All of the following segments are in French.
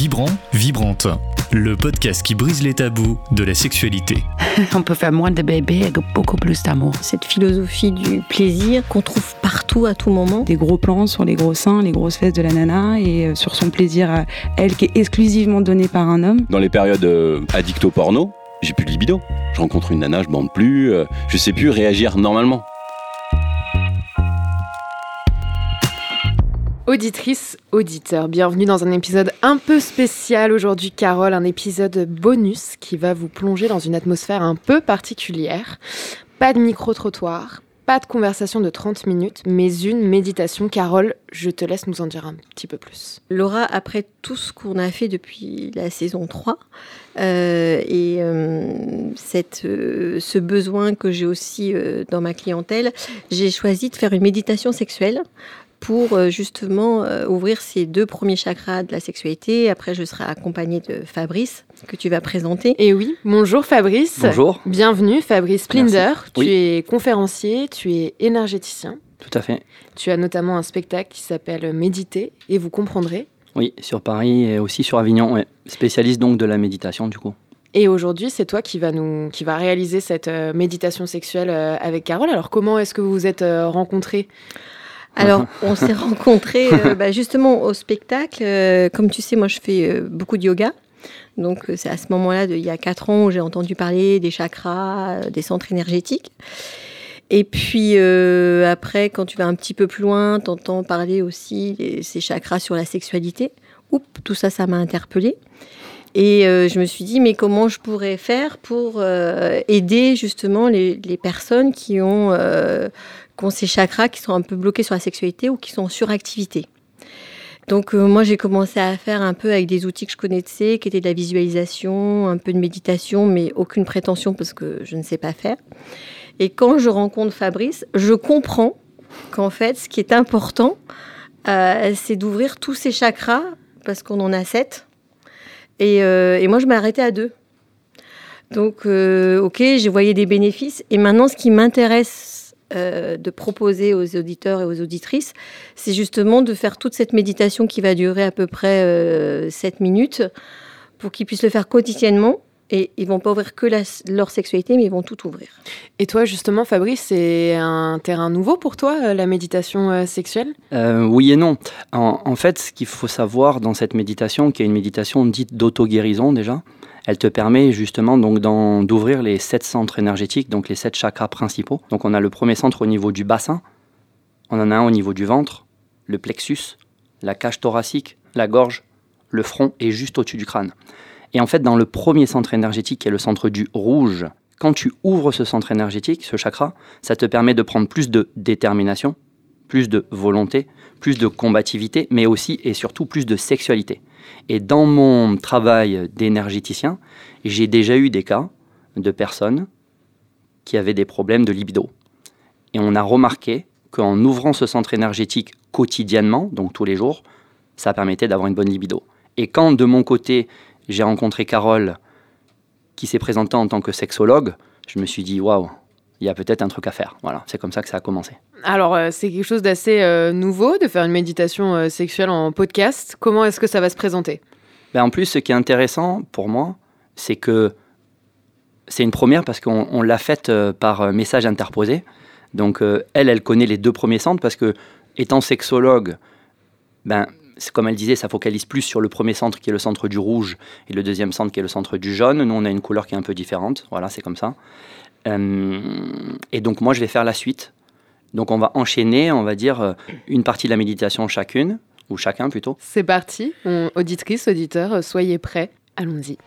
Vibrant, Vibrante, le podcast qui brise les tabous de la sexualité. On peut faire moins de bébés avec beaucoup plus d'amour. Cette philosophie du plaisir qu'on trouve partout à tout moment. Des gros plans sur les gros seins, les grosses fesses de la nana et euh, sur son plaisir à elle qui est exclusivement donné par un homme. Dans les périodes euh, addicto porno, j'ai plus de libido. Je rencontre une nana, je bande plus, euh, je sais plus réagir normalement. Auditrice, auditeur, bienvenue dans un épisode un peu spécial aujourd'hui, Carole, un épisode bonus qui va vous plonger dans une atmosphère un peu particulière. Pas de micro-trottoir, pas de conversation de 30 minutes, mais une méditation. Carole, je te laisse nous en dire un petit peu plus. Laura, après tout ce qu'on a fait depuis la saison 3, euh, et euh, cette, euh, ce besoin que j'ai aussi dans ma clientèle, j'ai choisi de faire une méditation sexuelle pour euh, justement euh, ouvrir ces deux premiers chakras de la sexualité. Après, je serai accompagnée de Fabrice, que tu vas présenter. Et oui, bonjour Fabrice. Bonjour. Bienvenue Fabrice Splinder. Tu Oui. es conférencier, tu es énergéticien. Tout à fait. Tu as notamment un spectacle qui s'appelle Méditer et vous comprendrez. Oui, sur Paris et aussi sur Avignon. ouais. Spécialiste donc de la méditation du coup. Et aujourd'hui, c'est toi qui va nous qui va réaliser cette euh, méditation sexuelle euh, avec Carole. Alors comment est-ce que vous vous êtes euh, rencontrés? Alors, on s'est rencontrés euh, bah, justement au spectacle. Euh, comme tu sais, moi, je fais euh, beaucoup de yoga. Donc, c'est à ce moment-là, il y a quatre ans, où j'ai entendu parler des chakras, des centres énergétiques. Et puis, après, quand tu vas un petit peu plus loin, tu entends parler aussi ces chakras sur la sexualité. Oups, tout ça, ça m'a interpellée. Et euh, je me suis dit, mais comment je pourrais faire pour euh, aider justement les, personnes qui ont, euh, qui ont ces chakras qui sont un peu bloqués sur la sexualité ou qui sont en suractivité. Donc euh, moi j'ai commencé à faire un peu avec des outils que je connaissais, qui étaient de la visualisation, un peu de méditation, mais aucune prétention parce que je ne sais pas faire. Et quand je rencontre Fabrice, je comprends qu'en fait ce qui est important, c'est d'ouvrir tous ces chakras, parce qu'on en a sept. Et, euh, et moi je m'arrêtais à deux. Donc, euh, ok, j'ai voyé des bénéfices. Et maintenant, ce qui m'intéresse euh, de proposer aux auditeurs et aux auditrices, c'est justement de faire toute cette méditation qui va durer à peu près euh, 7 minutes pour qu'ils puissent le faire quotidiennement. Et ils vont pas ouvrir que la- leur sexualité, mais ils vont tout ouvrir. Et toi, justement, Fabrice, c'est un terrain nouveau pour toi, euh, la méditation euh, sexuelle? Euh, oui et non. En, en fait, ce qu'il faut savoir dans cette méditation, qui est une méditation dite d'auto-guérison déjà, elle te permet justement donc d'ouvrir les sept centres énergétiques, donc les sept chakras principaux. Donc on a le premier centre au niveau du bassin, on en a un au niveau du ventre, le plexus, la cage thoracique, la gorge, le front et juste au-dessus du crâne. Et en fait, dans le premier centre énergétique, qui est le centre du rouge, quand tu ouvres ce centre énergétique, ce chakra, ça te permet de prendre plus de détermination, plus de volonté, plus de combativité, mais aussi et surtout plus de sexualité. Et dans mon travail d'énergéticien, j'ai déjà eu des cas de personnes qui avaient des problèmes de libido. Et on a remarqué qu'en ouvrant ce centre énergétique quotidiennement, donc tous les jours, ça permettait d'avoir une bonne libido. Et quand de mon côté, j'ai rencontré Carole, qui s'est présentée en tant que sexologue, je me suis dit, waouh, il y a peut-être un truc à faire. Voilà, c'est comme ça que ça a commencé. Alors, euh, c'est quelque chose d'assez euh, nouveau de faire une méditation euh, sexuelle en podcast. Comment est-ce que ça va se présenter? Ben, en plus, ce qui est intéressant pour moi, c'est que c'est une première parce qu'on on l'a faite euh, par message interposé. Donc, elle, elle connaît les deux premiers centres parce que, étant sexologue, ben, comme elle disait, ça focalise plus sur le premier centre qui est le centre du rouge et le deuxième centre qui est le centre du jaune. Nous, on a une couleur qui est un peu différente. Voilà, c'est comme ça. Euh, et donc, moi, je vais faire la suite. Donc, on va enchaîner, on va dire, euh, une partie de la méditation chacune, ou chacun plutôt. C'est parti. Auditrice, auditeur, soyez prêts. Allons-y.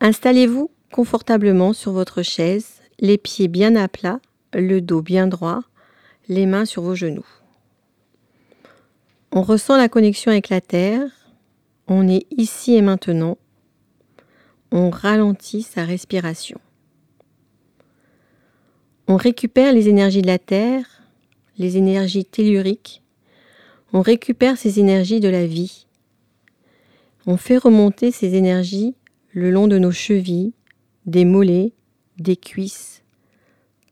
Installez-vous confortablement sur votre chaise, les pieds bien à plat, le dos bien droit, les mains sur vos genoux. On ressent la connexion avec la terre, on est ici et maintenant, on ralentit sa respiration. On récupère les énergies de la terre, les énergies telluriques, on récupère ces énergies de la vie. On fait remonter ces énergies le long de nos chevilles, des mollets, des cuisses,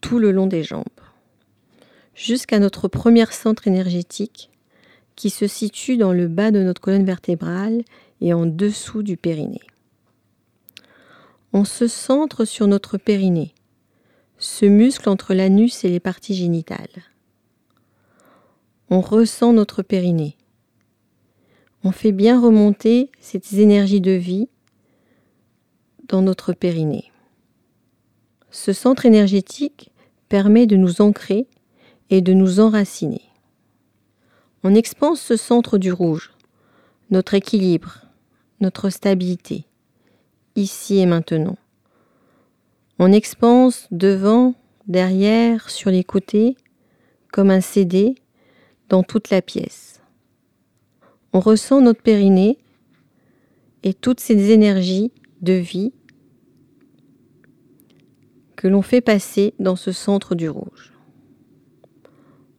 tout le long des jambes, jusqu'à notre premier centre énergétique qui se situe dans le bas de notre colonne vertébrale et en dessous du périnée. On se centre sur notre périnée, ce muscle entre l'anus et les parties génitales. On ressent notre périnée. On fait bien remonter ces énergies de vie dans notre périnée. Ce centre énergétique permet de nous ancrer et de nous enraciner. On expanse ce centre du rouge, notre équilibre, notre stabilité, ici et maintenant. On expanse devant, derrière, sur les côtés, comme un CD dans toute la pièce. On ressent notre périnée et toutes ces énergies de vie que l'on fait passer dans ce centre du rouge.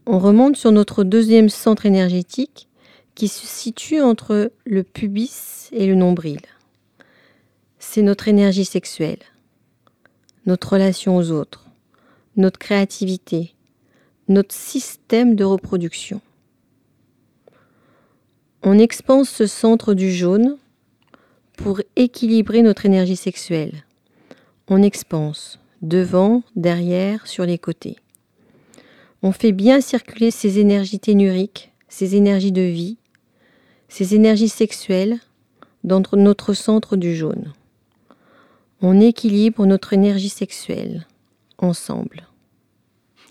On remonte sur notre deuxième centre énergétique qui se situe entre le pubis et le nombril. C'est notre énergie sexuelle, notre relation aux autres, notre créativité, notre système de reproduction. On expanse ce centre du jaune pour équilibrer notre énergie sexuelle. On expanse devant, derrière, sur les côtés. On fait bien circuler ces énergies ténuriques, ces énergies de vie, ces énergies sexuelles dans notre centre du jaune. On équilibre notre énergie sexuelle ensemble.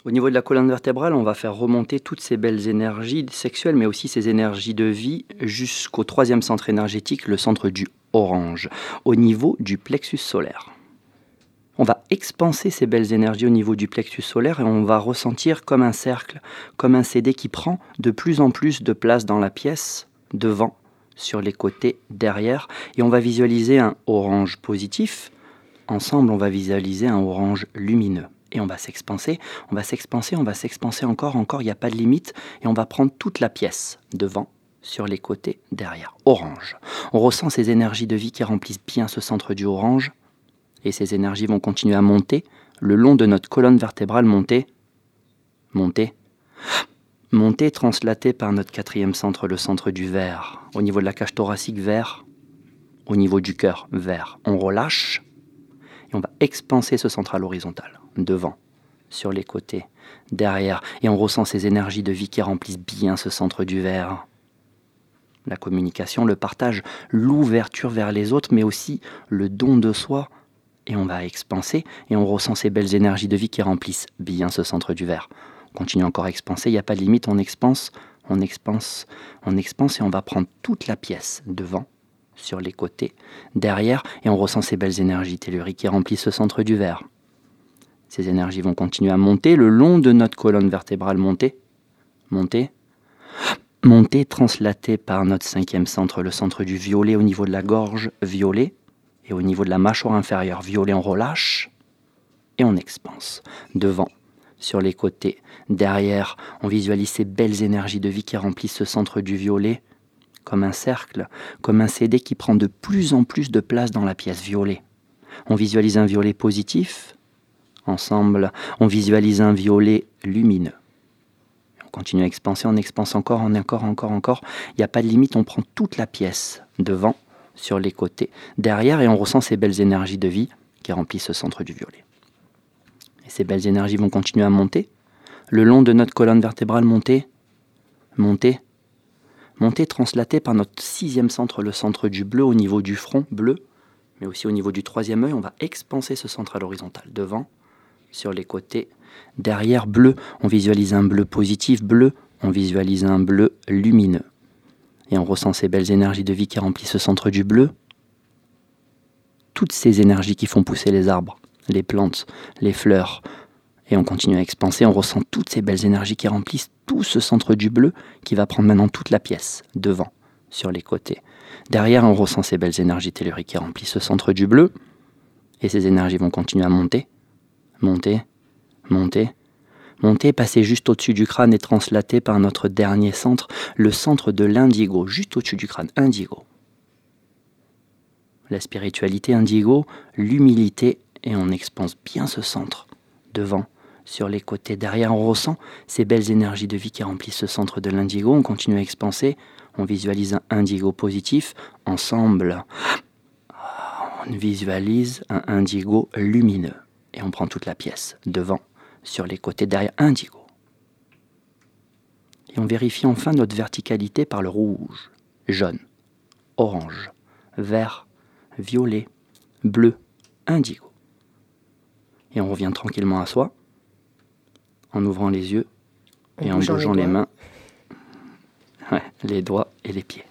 Au niveau de la colonne vertébrale, on va faire remonter toutes ces belles énergies sexuelles, mais aussi ces énergies de vie jusqu'au troisième centre énergétique, le centre du orange, au niveau du plexus solaire on va expanser ces belles énergies au niveau du plexus solaire et on va ressentir comme un cercle, comme un CD qui prend de plus en plus de place dans la pièce, devant, sur les côtés, derrière, et on va visualiser un orange positif. Ensemble, on va visualiser un orange lumineux. Et on va s'expanser, on va s'expanser, on va s'expanser encore, encore, il n'y a pas de limite, et on va prendre toute la pièce, devant, sur les côtés, derrière. Orange. On ressent ces énergies de vie qui remplissent bien ce centre du orange et ces énergies vont continuer à monter le long de notre colonne vertébrale, monter, monter, monter, translaté par notre quatrième centre, le centre du vert, au niveau de la cage thoracique vert, au niveau du cœur vert. On relâche et on va expanser ce centre à l'horizontale, devant, sur les côtés, derrière, et on ressent ces énergies de vie qui remplissent bien ce centre du vert. La communication, le partage, l'ouverture vers les autres, mais aussi le don de soi, et on va expanser et on ressent ces belles énergies de vie qui remplissent bien ce centre du verre. On continue encore à expanser, il n'y a pas de limite, on expanse, on expanse, on expanse et on va prendre toute la pièce devant, sur les côtés, derrière et on ressent ces belles énergies telluriques qui remplissent ce centre du verre. Ces énergies vont continuer à monter le long de notre colonne vertébrale, monter, monter, monter, translaté par notre cinquième centre, le centre du violet au niveau de la gorge, violet, et au niveau de la mâchoire inférieure, violet, on relâche et on expanse. Devant, sur les côtés, derrière, on visualise ces belles énergies de vie qui remplissent ce centre du violet comme un cercle, comme un CD qui prend de plus en plus de place dans la pièce violet. On visualise un violet positif. Ensemble, on visualise un violet lumineux. On continue à expanser, on expanse encore, on encore, encore, encore. Il n'y a pas de limite, on prend toute la pièce devant, sur les côtés, derrière, et on ressent ces belles énergies de vie qui remplissent ce centre du violet. Et ces belles énergies vont continuer à monter, le long de notre colonne vertébrale, monter, monter, monter, translaté par notre sixième centre, le centre du bleu, au niveau du front, bleu, mais aussi au niveau du troisième œil, on va expanser ce centre à l'horizontale, devant, sur les côtés, derrière, bleu, on visualise un bleu positif, bleu, on visualise un bleu lumineux et on ressent ces belles énergies de vie qui remplissent ce centre du bleu. Toutes ces énergies qui font pousser les arbres, les plantes, les fleurs. Et on continue à expanser, on ressent toutes ces belles énergies qui remplissent tout ce centre du bleu qui va prendre maintenant toute la pièce, devant, sur les côtés. Derrière, on ressent ces belles énergies telluriques qui remplissent ce centre du bleu. Et ces énergies vont continuer à monter, monter, monter, monter, passer juste au-dessus du crâne et translater par notre dernier centre, le centre de l'indigo, juste au-dessus du crâne, indigo. La spiritualité indigo, l'humilité, et on expanse bien ce centre, devant, sur les côtés. Derrière, on ressent ces belles énergies de vie qui remplissent ce centre de l'indigo. On continue à expanser. On visualise un indigo positif. Ensemble, on visualise un indigo lumineux. Et on prend toute la pièce, devant, sur les côtés, derrière, indigo. Et on vérifie enfin notre verticalité par le rouge, jaune, orange, vert, violet, bleu, indigo. Et on revient tranquillement à soi, en ouvrant les yeux et en bougeant les, mains, les doigts et les pieds.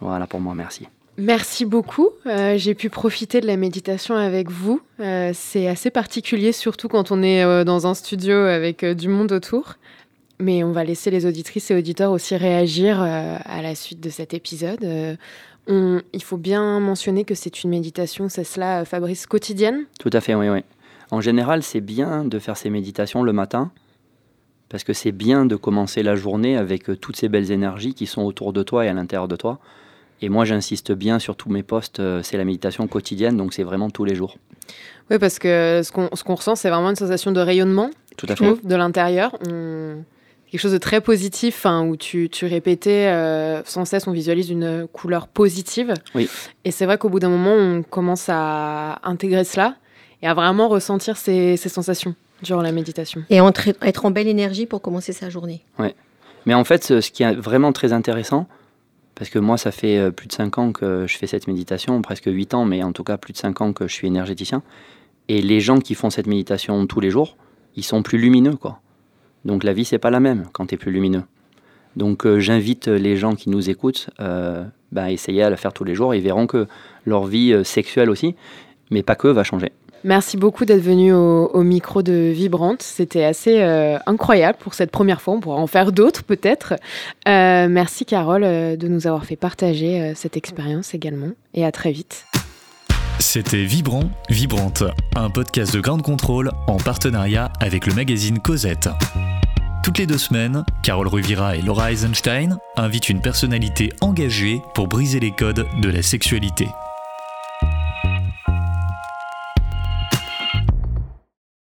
Voilà pour moi, merci. Merci beaucoup. Euh, j'ai pu profiter de la méditation avec vous. Euh, c'est assez particulier, surtout quand on est euh, dans un studio avec du monde autour. Mais on va laisser les auditrices et auditeurs aussi réagir à la suite de cet épisode. il faut bien mentionner que c'est une méditation, c'est cela, Fabrice, quotidienne? Tout à fait, oui, oui. En général, c'est bien de faire ces méditations le matin, parce que c'est bien de commencer la journée avec toutes ces belles énergies qui sont autour de toi et à l'intérieur de toi. Et moi, j'insiste bien sur tous mes postes, euh, c'est la méditation quotidienne, donc c'est vraiment tous les jours. Oui, parce que ce qu'on ressent, c'est vraiment une sensation de rayonnement, Tout à fait. de l'intérieur. Quelque chose de très positif, hein, où tu, tu répétais euh, sans cesse, on visualise une couleur positive. Oui. Et c'est vrai qu'au bout d'un moment, on commence à intégrer cela et à vraiment ressentir ces, ces sensations durant la méditation. Et entre, être en belle énergie pour commencer sa journée. Oui. Mais en fait, ce qui est vraiment très intéressant, parce que moi, ça fait euh, plus de 5 ans que je fais cette méditation, presque 8 ans, mais en tout cas plus de 5 ans que je suis énergéticien. Et les gens qui font cette méditation tous les jours, ils sont plus lumineux, quoi. Donc la vie, c'est pas la même quand tu es plus lumineux. Donc euh, j'invite les gens qui nous écoutent euh, bah, à essayer à la faire tous les jours. Ils verront que leur vie sexuelle aussi, mais pas que, va changer. Merci beaucoup d'être venu au, micro de Vibrante. C'était assez euh, incroyable pour cette première fois. On pourra en faire d'autres peut-être. Euh, merci Carole euh, de nous avoir fait partager cette expérience également. Et à très vite. C'était Vibrant, Vibrante, un podcast de Grande Contrôle en partenariat avec le magazine Cosette. Toutes les deux semaines, Carole Ruvira et Laura Eisenstein invitent une personnalité engagée pour briser les codes de la sexualité.